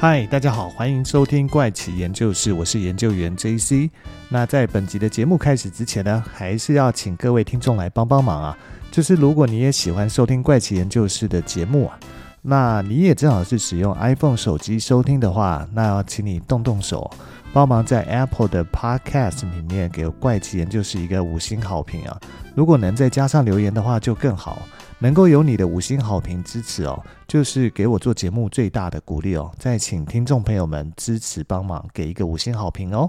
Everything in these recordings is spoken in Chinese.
嗨，大家好，欢迎收听怪奇研究室，我是研究员 JC。那在本集的节目开始之前呢，还是要请各位听众来帮帮忙啊。就是如果你也喜欢收听怪奇研究室的节目啊，那你也正好是使用 iPhone 手机收听的话，那要请你动动手，帮忙在 Apple 的 Podcast 里面给怪奇研究室一个五星好评啊。如果能再加上留言的话，就更好。能够有你的五星好评支持哦，就是给我做节目最大的鼓励哦。再请听众朋友们支持帮忙，给一个五星好评哦。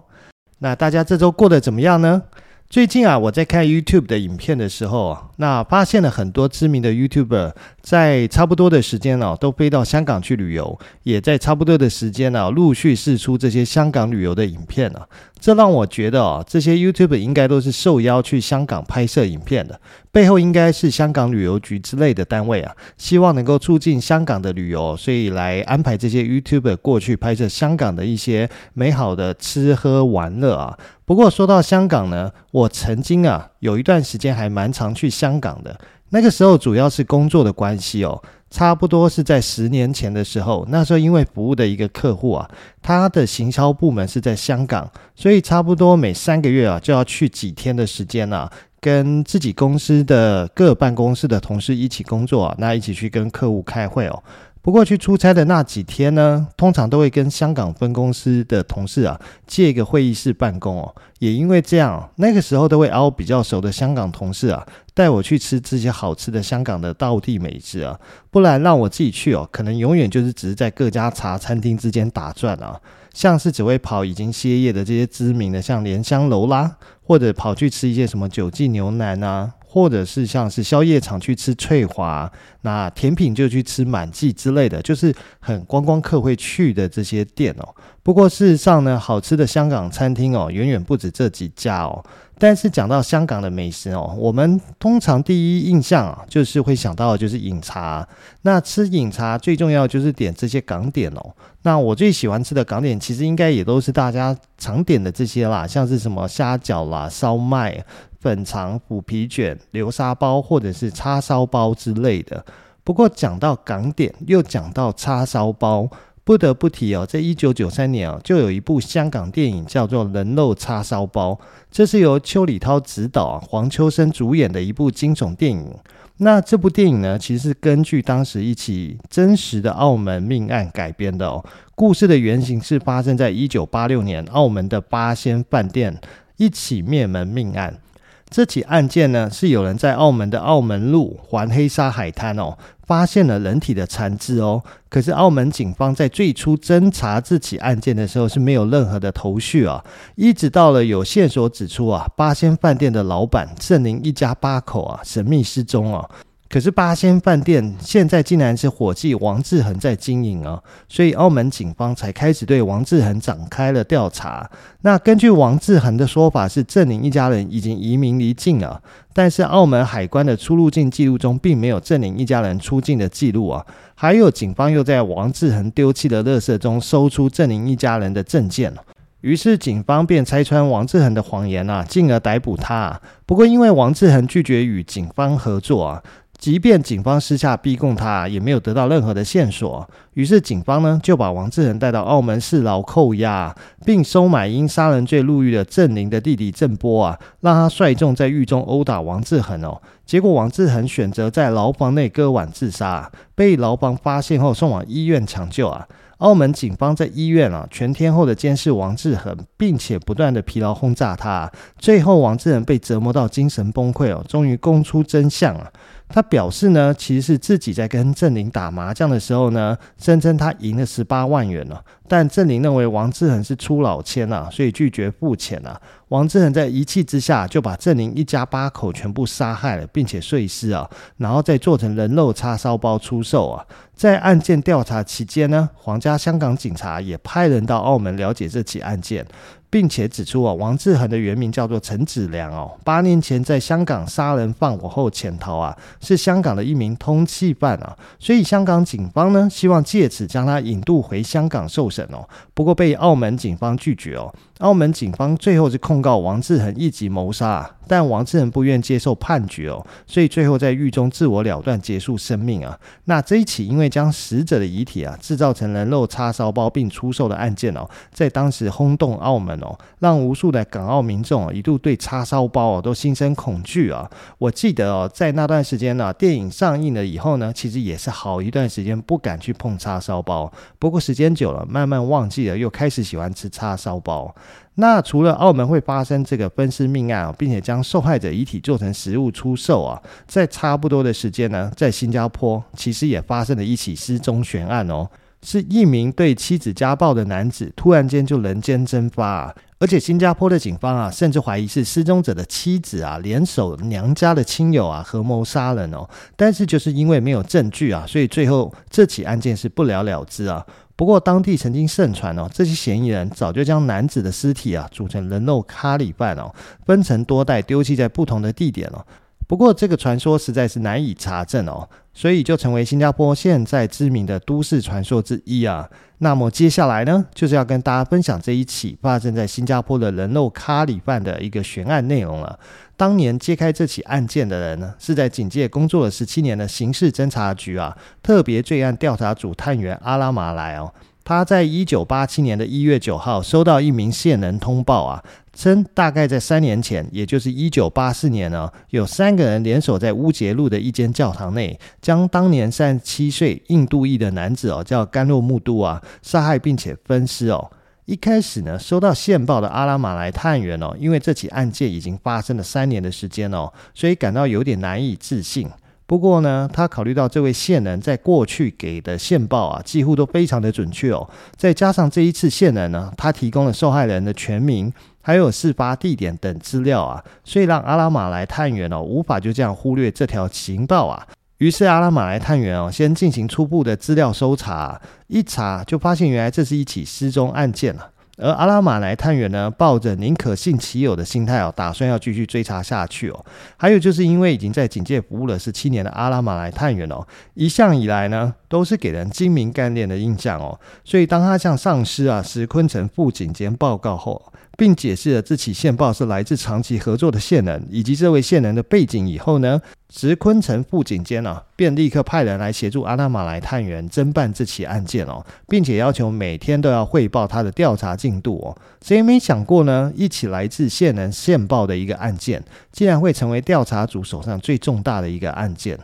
那大家这周过得怎么样呢？最近啊，我在看 YouTube 的影片的时候，那发现了很多知名的 YouTuber 在差不多的时间哦，都飞到香港去旅游，也在差不多的时间呢，陆续释出这些香港旅游的影片啊。这让我觉得哦，这些 YouTuber 应该都是受邀去香港拍摄影片的，背后应该是香港旅游局之类的单位啊，希望能够促进香港的旅游，所以来安排这些 YouTuber 过去拍摄香港的一些美好的吃喝玩乐啊。不过说到香港呢，我曾经啊有一段时间还蛮常去香港的。那个时候主要是工作的关系哦，差不多是在十年前的时候。那时候因为服务的一个客户啊，他的行销部门是在香港，所以差不多每三个月啊就要去几天的时间啊，跟自己公司的各办公室的同事一起工作啊，那一起去跟客户开会哦。不过去出差的那几天呢，通常都会跟香港分公司的同事啊借一个会议室办公哦。也因为这样，那个时候都会熬比较熟的香港同事啊带我去吃这些好吃的香港的道地美食啊。不然让我自己去哦，可能永远就是只是在各家茶餐厅之间打转啊。像是只会跑已经歇业的这些知名的，像莲香楼啦，或者跑去吃一些什么九记牛腩啊。或者是像是宵夜场去吃翠华，那甜品就去吃满记之类的，就是很观光客会去的这些店哦。不过事实上呢，好吃的香港餐厅哦，远远不止这几家哦。但是讲到香港的美食哦，我们通常第一印象啊，就是会想到的就是饮茶。那吃饮茶最重要就是点这些港点哦。那我最喜欢吃的港点，其实应该也都是大家常点的这些啦，像是什么虾饺啦、烧麦。粉肠、腐皮卷、流沙包，或者是叉烧包之类的。不过讲到港点，又讲到叉烧包，不得不提哦，在一九九三年哦，就有一部香港电影叫做《人肉叉烧包》，这是由邱礼涛执导、黄秋生主演的一部惊悚电影。那这部电影呢，其实是根据当时一起真实的澳门命案改编的哦。故事的原型是发生在一九八六年澳门的八仙饭店一起灭门命案。这起案件呢，是有人在澳门的澳门路环黑沙海滩哦，发现了人体的残肢哦。可是澳门警方在最初侦查这起案件的时候是没有任何的头绪啊，一直到了有线索指出啊，八仙饭店的老板郑林一家八口啊神秘失踪哦。可是八仙饭店现在竟然是伙计王志恒在经营啊，所以澳门警方才开始对王志恒展开了调查。那根据王志恒的说法，是郑林一家人已经移民离境了，但是澳门海关的出入境记录中并没有郑林一家人出境的记录啊。还有警方又在王志恒丢弃的垃圾中搜出郑林一家人的证件，于是警方便拆穿王志恒的谎言啊，进而逮捕他。不过因为王志恒拒绝与警方合作啊。即便警方私下逼供他，也没有得到任何的线索。于是警方呢就把王志恒带到澳门市牢扣押，并收买因杀人罪入狱的郑林的弟弟郑波啊，让他率众在狱中殴打王志恒哦。结果王志恒选择在牢房内割腕自杀，被牢房发现后送往医院抢救啊。澳门警方在医院啊全天候的监视王志恒，并且不断的疲劳轰炸他。最后王志恒被折磨到精神崩溃哦，终于供出真相啊。他表示呢，其实是自己在跟郑玲打麻将的时候呢，声称他赢了十八万元了。但郑玲认为王志恒是出老千啊，所以拒绝付钱啊。王志恒在一气之下就把郑林一家八口全部杀害了，并且碎尸啊，然后再做成人肉叉烧包出售啊。在案件调查期间呢，皇家香港警察也派人到澳门了解这起案件。并且指出啊，王志恒的原名叫做陈子良哦，八年前在香港杀人放火后潜逃啊，是香港的一名通缉犯啊，所以香港警方呢希望借此将他引渡回香港受审哦，不过被澳门警方拒绝哦。澳门警方最后是控告王志恒一级谋杀，但王志恒不愿接受判决哦，所以最后在狱中自我了断，结束生命啊。那这一起因为将死者的遗体啊制造成人肉叉烧包并出售的案件哦，在当时轰动澳门哦，让无数的港澳民众一度对叉烧包哦都心生恐惧啊。我记得哦，在那段时间呢，电影上映了以后呢，其实也是好一段时间不敢去碰叉烧包。不过时间久了，慢慢忘记了，又开始喜欢吃叉烧包。那除了澳门会发生这个分尸命案啊，并且将受害者遗体做成食物出售啊，在差不多的时间呢，在新加坡其实也发生了一起失踪悬案哦，是一名对妻子家暴的男子突然间就人间蒸发啊，而且新加坡的警方啊，甚至怀疑是失踪者的妻子啊联手娘家的亲友啊合谋杀人哦，但是就是因为没有证据啊，所以最后这起案件是不了了之啊。不过，当地曾经盛传哦，这些嫌疑人早就将男子的尸体啊煮成人肉咖喱饭哦，分成多袋丢弃在不同的地点哦。不过，这个传说实在是难以查证哦，所以就成为新加坡现在知名的都市传说之一啊。那么接下来呢，就是要跟大家分享这一起发生在新加坡的人肉咖喱饭的一个悬案内容了。当年揭开这起案件的人呢，是在警界工作了十七年的刑事侦查局啊特别罪案调查组探员阿拉马来哦，他在一九八七年的一月九号收到一名线人通报啊，称大概在三年前，也就是一九八四年呢，有三个人联手在乌节路的一间教堂内，将当年三十七岁印度裔的男子哦叫甘洛木都啊杀害并且分尸哦。一开始呢，收到线报的阿拉马来探员哦，因为这起案件已经发生了三年的时间哦，所以感到有点难以置信。不过呢，他考虑到这位线人在过去给的线报啊，几乎都非常的准确哦，再加上这一次线人呢，他提供了受害人的全名，还有事发地点等资料啊，所以让阿拉马来探员哦，无法就这样忽略这条情报啊。于是阿拉马来探员哦，先进行初步的资料搜查，一查就发现原来这是一起失踪案件了。而阿拉马来探员呢，抱着宁可信其有的心态哦，打算要继续追查下去哦。还有就是因为已经在警界服务了十七年的阿拉马来探员哦，一向以来呢，都是给人精明干练的印象哦。所以当他向上司啊石坤城副警监报告后，并解释了这起线报是来自长期合作的线人以及这位线人的背景以后呢，石坤城副警监啊，便立刻派人来协助阿拉马来探员侦办这起案件哦，并且要求每天都要汇报他的调查进度哦。谁也没想过呢，一起来自线人线报的一个案件，竟然会成为调查组手上最重大的一个案件。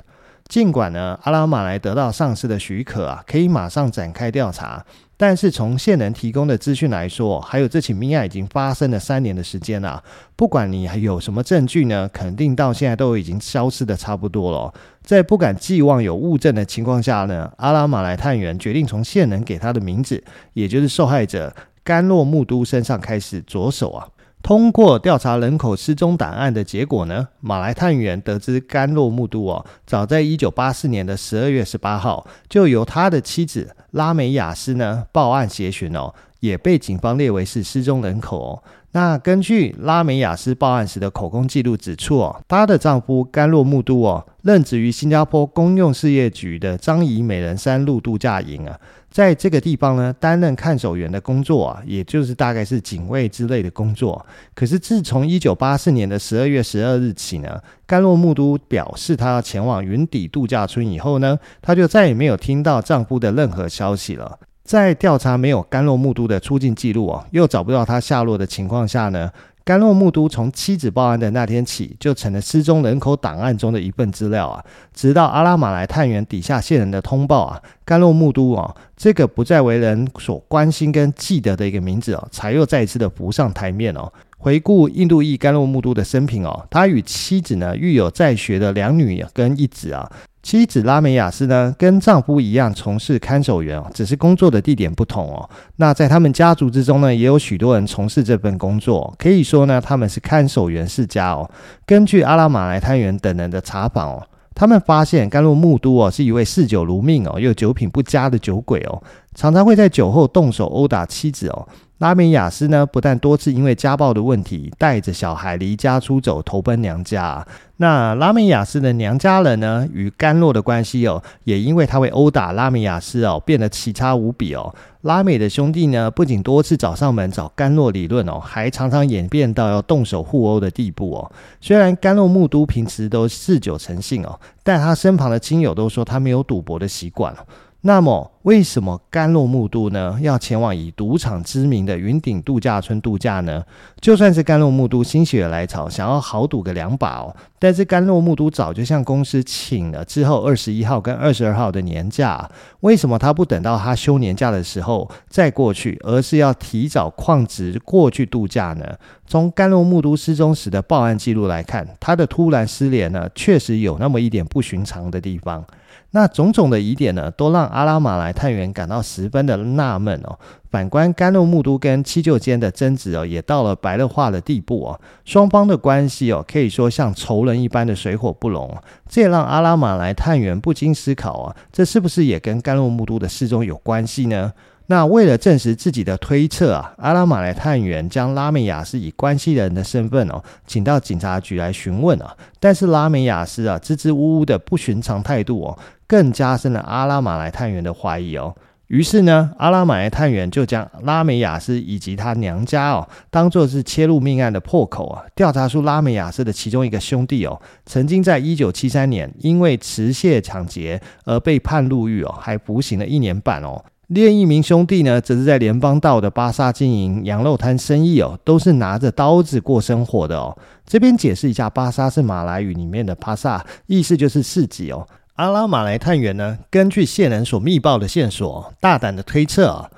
尽管呢，阿拉马来得到上司的许可啊，可以马上展开调查。但是从线人提供的资讯来说，还有这起命案已经发生了三年的时间了。不管你还有什么证据呢，肯定到现在都已经消失的差不多了。在不敢寄望有物证的情况下呢，阿拉马来探员决定从线人给他的名字，也就是受害者甘洛木都身上开始着手啊。通过调查人口失踪档案的结果呢，马来探员得知甘洛木都哦，早在一九八四年的十二月十八号，就由他的妻子拉美雅斯呢报案协寻哦，也被警方列为是失踪人口哦。那根据拉美雅斯报案时的口供记录指出哦，她的丈夫甘洛木都哦，任职于新加坡公用事业局的樟宜美人山路度假营啊。在这个地方呢，担任看守员的工作啊，也就是大概是警卫之类的工作。可是自从一九八四年的十二月十二日起呢，甘洛木都表示她前往云底度假村以后呢，她就再也没有听到丈夫的任何消息了。在调查没有甘洛木都的出境记录啊，又找不到他下落的情况下呢，甘洛木都从妻子报案的那天起，就成了失踪人口档案中的一份资料啊。直到阿拉马来探员底下线人的通报啊，甘洛木都啊，这个不再为人所关心跟记得的一个名字哦，才又再一次的浮上台面哦。回顾印度裔甘露木都的生平哦，他与妻子呢育有在学的两女跟一子啊。妻子拉美雅斯呢，跟丈夫一样从事看守员哦，只是工作的地点不同哦。那在他们家族之中呢，也有许多人从事这份工作，可以说呢，他们是看守员世家哦。根据阿拉马来探员等人的查访哦，他们发现甘露木都哦是一位嗜酒如命哦又酒品不佳的酒鬼哦，常常会在酒后动手殴打妻子哦。拉美雅斯呢，不但多次因为家暴的问题带着小孩离家出走，投奔娘家。那拉美雅斯的娘家人呢，与甘洛的关系哦，也因为他会殴打拉美雅斯哦，变得奇差无比哦。拉美的兄弟呢，不仅多次找上门找甘洛理论哦，还常常演变到要动手互殴的地步哦。虽然甘洛木都平时都嗜酒成性哦，但他身旁的亲友都说他没有赌博的习惯。那么，为什么甘露木都呢要前往以赌场知名的云顶度假村度假呢？就算是甘露木都心血来潮，想要豪赌个两把哦，但是甘露木都早就向公司请了之后二十一号跟二十二号的年假，为什么他不等到他休年假的时候再过去，而是要提早旷职过去度假呢？从甘露木都失踪时的报案记录来看，他的突然失联呢，确实有那么一点不寻常的地方。那种种的疑点呢，都让阿拉马来探员感到十分的纳闷哦。反观甘露木都跟七舅间的争执哦，也到了白热化的地步哦。双方的关系哦，可以说像仇人一般的水火不容。这也让阿拉马来探员不禁思考啊，这是不是也跟甘露木都的失踪有关系呢？那为了证实自己的推测啊，阿拉马来探员将拉美亚斯以关系人的身份哦，请到警察局来询问啊。但是拉美亚斯啊，支支吾吾的不寻常态度哦，更加深了阿拉马来探员的怀疑哦。于是呢，阿拉马来探员就将拉美雅斯以及他娘家哦，当作是切入命案的破口啊。调查出拉美雅斯的其中一个兄弟哦，曾经在一九七三年因为持械抢劫而被判入狱哦，还服刑了一年半哦。另一名兄弟呢，则是在联邦道的巴萨经营羊肉摊生意哦，都是拿着刀子过生活的哦。这边解释一下，巴萨是马来语里面的巴萨，意思就是市集哦。阿拉马来探员呢，根据线人所密报的线索，大胆的推测啊。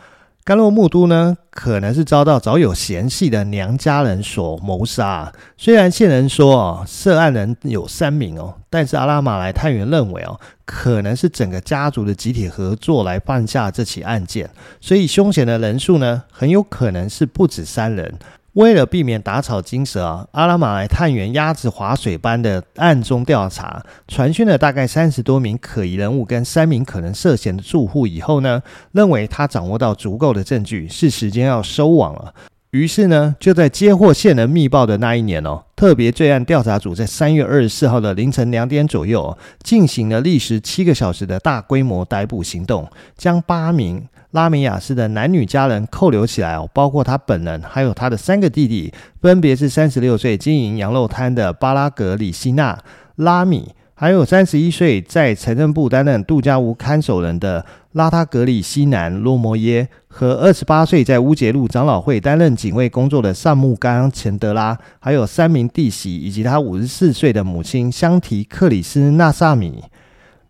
甘洛木都呢，可能是遭到早有嫌隙的娘家人所谋杀。虽然线人说哦，涉案人有三名哦，但是阿拉马来探员认为哦，可能是整个家族的集体合作来犯下这起案件，所以凶险的人数呢，很有可能是不止三人。为了避免打草惊蛇啊，阿拉马来探员鸭子划水般的暗中调查，传讯了大概三十多名可疑人物跟三名可能涉嫌的住户以后呢，认为他掌握到足够的证据，是时间要收网了。于是呢，就在接获线人密报的那一年哦，特别罪案调查组在三月二十四号的凌晨两点左右，进行了历时七个小时的大规模逮捕行动，将八名。拉美雅斯的男女家人扣留起来哦，包括他本人，还有他的三个弟弟，分别是三十六岁经营羊肉摊的巴拉格里希纳拉米，还有三十一岁在财政部担任度假屋看守人的拉塔格里西南洛摩耶，和二十八岁在乌节路长老会担任警卫工作的萨木冈钱德拉，还有三名弟媳以及他五十四岁的母亲香提克里斯纳萨米。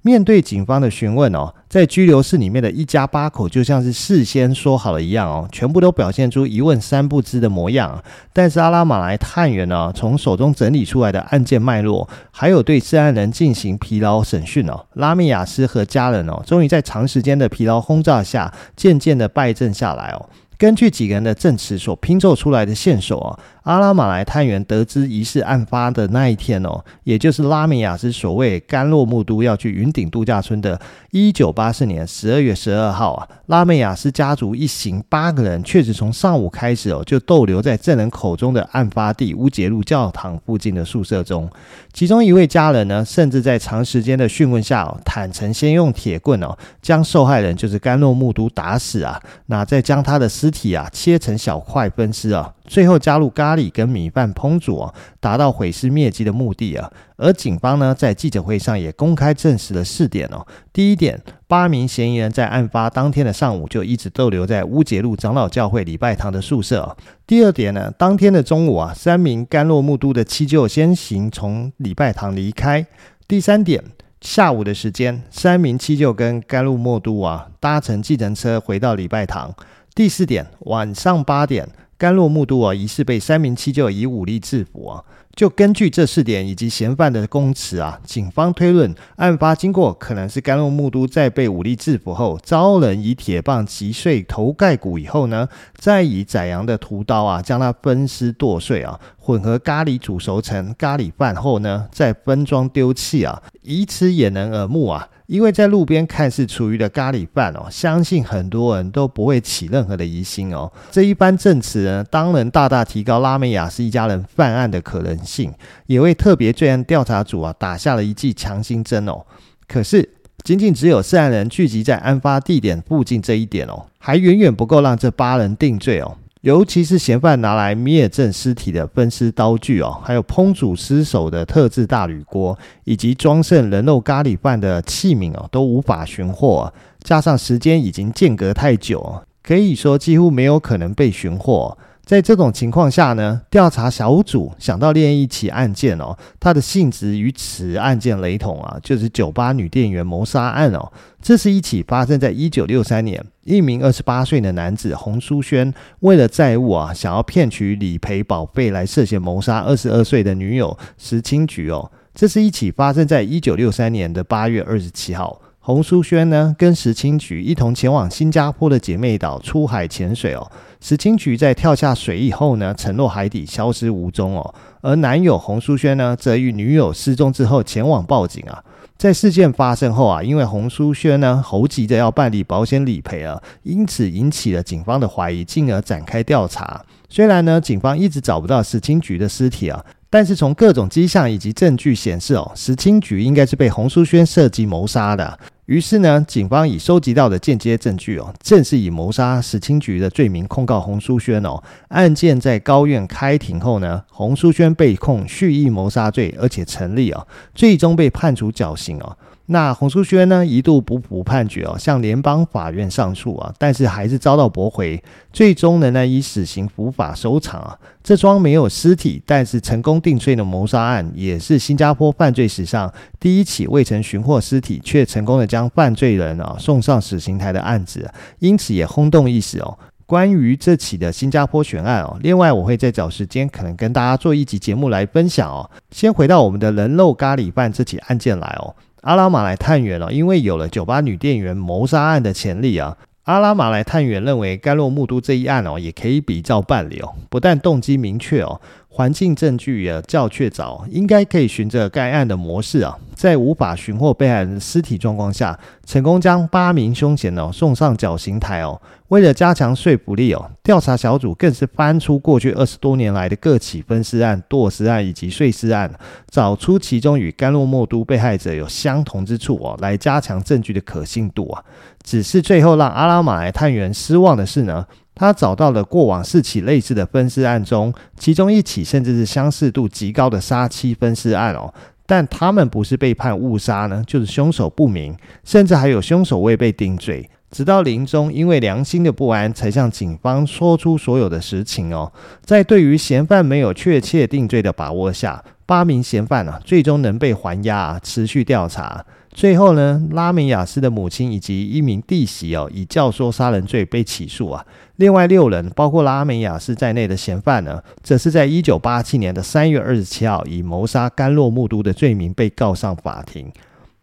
面对警方的询问哦，在拘留室里面的一家八口就像是事先说好了一样哦，全部都表现出一问三不知的模样。但是阿拉马来探员呢，从手中整理出来的案件脉络，还有对涉案人进行疲劳审讯哦，拉米亚斯和家人哦，终于在长时间的疲劳轰炸下，渐渐的败阵下来哦。根据几个人的证词所拼凑出来的线索哦。阿拉马来探员得知疑似案发的那一天哦，也就是拉美亚斯所谓甘洛木都要去云顶度假村的一九八四年十二月十二号啊，拉美亚斯家族一行八个人确实从上午开始哦，就逗留在证人口中的案发地乌节路教堂附近的宿舍中。其中一位家人呢，甚至在长时间的讯问下哦，坦诚先用铁棍哦，将受害人就是甘洛木都打死啊，那再将他的尸尸体啊切成小块分尸啊。最后加入咖喱跟米饭烹煮啊，达到毁尸灭迹的目的啊。而警方呢，在记者会上也公开证实了四点哦。第一点，八名嫌疑人在案发当天的上午就一直逗留在乌节路长老教会礼拜堂的宿舍。第二点呢，当天的中午啊，三名甘洛木都的七舅先行从礼拜堂离开。第三点，下午的时间，三名七舅跟甘露木都啊搭乘计程车回到礼拜堂。第四点，晚上八点。甘洛木都啊，疑似被三名七舅以武力制服啊。就根据这四点以及嫌犯的供词啊，警方推论案发经过可能是甘洛木都在被武力制服后，遭人以铁棒击碎头盖骨以后呢，再以宰羊的屠刀啊将他分尸剁碎啊，混合咖喱煮熟成咖喱饭后呢，再分装丢弃啊，以此掩人耳目啊。因为在路边看似厨余的咖喱饭哦，相信很多人都不会起任何的疑心哦。这一番证词呢，当然大大提高拉美亚斯一家人犯案的可能性，也为特别罪案调查组啊打下了一剂强心针哦。可是，仅仅只有涉案人聚集在案发地点附近这一点哦，还远远不够让这八人定罪哦。尤其是嫌犯拿来灭证尸体的分尸刀具哦，还有烹煮尸首的特制大铝锅，以及装盛人肉咖喱饭的器皿哦，都无法寻获。加上时间已经间隔太久，可以说几乎没有可能被寻获。在这种情况下呢，调查小组想到另一起案件哦，它的性质与此案件雷同啊，就是酒吧女店员谋杀案哦。这是一起发生在一九六三年，一名二十八岁的男子洪书轩为了债务啊，想要骗取理赔保费来涉嫌谋杀二十二岁的女友石清菊哦。这是一起发生在一九六三年的八月二十七号。洪书轩呢，跟石清菊一同前往新加坡的姐妹岛出海潜水哦。石清菊在跳下水以后呢，沉落海底，消失无踪哦。而男友洪书轩呢，则与女友失踪之后前往报警啊。在事件发生后啊，因为洪淑轩呢，猴急着要办理保险理赔啊，因此引起了警方的怀疑，进而展开调查。虽然呢，警方一直找不到石青菊的尸体啊。但是从各种迹象以及证据显示，哦，石青菊应该是被洪淑轩设计谋杀的。于是呢，警方以收集到的间接证据，哦，正式以谋杀史清菊的罪名控告洪淑轩。哦，案件在高院开庭后呢，洪淑轩被控蓄意谋杀罪，而且成立，哦，最终被判处绞刑，哦。那洪书轩呢，一度不服判决哦，向联邦法院上诉啊，但是还是遭到驳回，最终呢，以死刑伏法收场啊。这桩没有尸体，但是成功定罪的谋杀案，也是新加坡犯罪史上第一起未曾寻获尸体却成功的将犯罪人啊送上死刑台的案子，因此也轰动一时哦。关于这起的新加坡悬案哦，另外我会再找时间可能跟大家做一集节目来分享哦。先回到我们的人肉咖喱饭这起案件来哦。阿拉马来探员哦，因为有了酒吧女店员谋杀案的潜力啊，阿拉马来探员认为盖洛木都这一案哦，也可以比照办理哦。不但动机明确哦，环境证据也较确凿，应该可以循着该案的模式啊，在无法寻获被害人尸体状况下，成功将八名凶嫌哦送上绞刑台哦。为了加强说服力哦，调查小组更是翻出过去二十多年来的各起分尸案、剁尸案以及碎尸案，找出其中与甘洛莫都被害者有相同之处哦，来加强证据的可信度啊。只是最后让阿拉马来探员失望的是呢，他找到了过往四起类似的分尸案中，其中一起甚至是相似度极高的杀妻分尸案哦，但他们不是被判误杀呢，就是凶手不明，甚至还有凶手未被定罪。直到临终，因为良心的不安，才向警方说出所有的实情哦。在对于嫌犯没有确切定罪的把握下，八名嫌犯啊，最终能被还押啊，持续调查。最后呢，拉美亚斯的母亲以及一名弟媳哦，以教唆杀人罪被起诉啊。另外六人，包括拉美亚斯在内的嫌犯呢，则是在一九八七年的三月二十七号，以谋杀甘洛木都的罪名被告上法庭。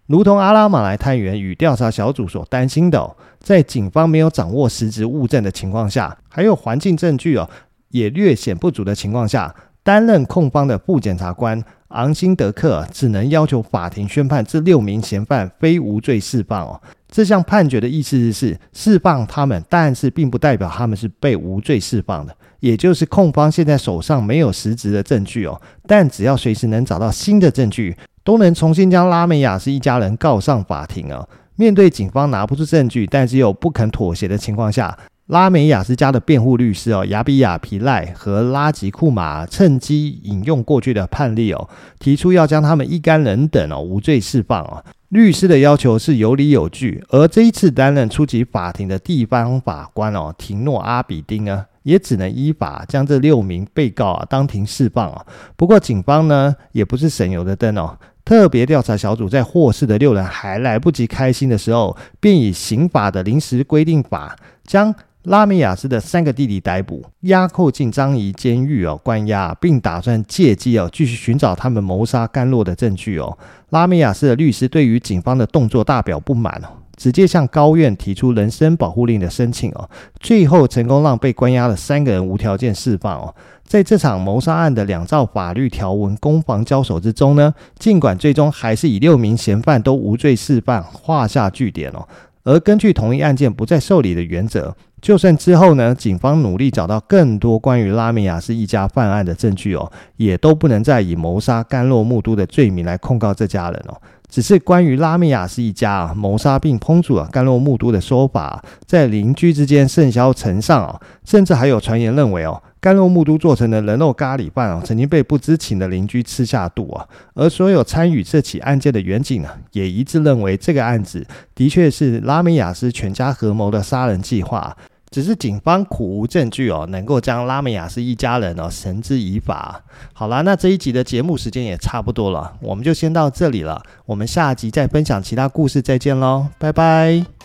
如同阿拉马来探员与调查小组所担心的哦，在警方没有掌握实质物证的情况下，还有环境证据哦也略显不足的情况下，担任控方的副检察官昂辛德克只能要求法庭宣判这六名嫌犯非无罪释放哦。这项判决的意思是释放他们，但是并不代表他们是被无罪释放的。也就是控方现在手上没有实质的证据哦，但只要随时能找到新的证据。都能重新将拉美亚斯一家人告上法庭啊！面对警方拿不出证据，但是又不肯妥协的情况下，拉美亚斯家的辩护律师哦，亚比亚皮赖和拉吉库马趁机引用过去的判例哦，提出要将他们一干人等哦无罪释放啊！律师的要求是有理有据，而这一次担任出席法庭的地方法官哦，廷诺阿比丁呢，也只能依法将这六名被告啊当庭释放啊。不过警方呢，也不是省油的灯哦。特别调查小组在获释的六人还来不及开心的时候，便以刑法的临时规定法将拉米亚斯的三个弟弟逮捕，押扣进樟宜监狱哦，关押，并打算借机哦继续寻找他们谋杀甘洛的证据哦。拉米亚斯的律师对于警方的动作大表不满哦，直接向高院提出人身保护令的申请哦，最后成功让被关押的三个人无条件释放哦。在这场谋杀案的两造法律条文攻防交手之中呢，尽管最终还是以六名嫌犯都无罪释放画下句点哦。而根据同一案件不再受理的原则，就算之后呢，警方努力找到更多关于拉美亚斯一家犯案的证据哦，也都不能再以谋杀甘洛木都的罪名来控告这家人哦。只是关于拉美亚斯一家啊谋杀并烹煮啊甘洛木都的说法，在邻居之间甚嚣尘上啊，甚至还有传言认为哦。甘洛木都做成的人肉咖喱饭啊，曾经被不知情的邻居吃下肚啊。而所有参与这起案件的员警呢，也一致认为这个案子的确是拉美亚斯全家合谋的杀人计划。只是警方苦无证据哦，能够将拉美亚斯一家人哦绳之以法。好啦，那这一集的节目时间也差不多了，我们就先到这里了。我们下集再分享其他故事，再见喽，拜拜。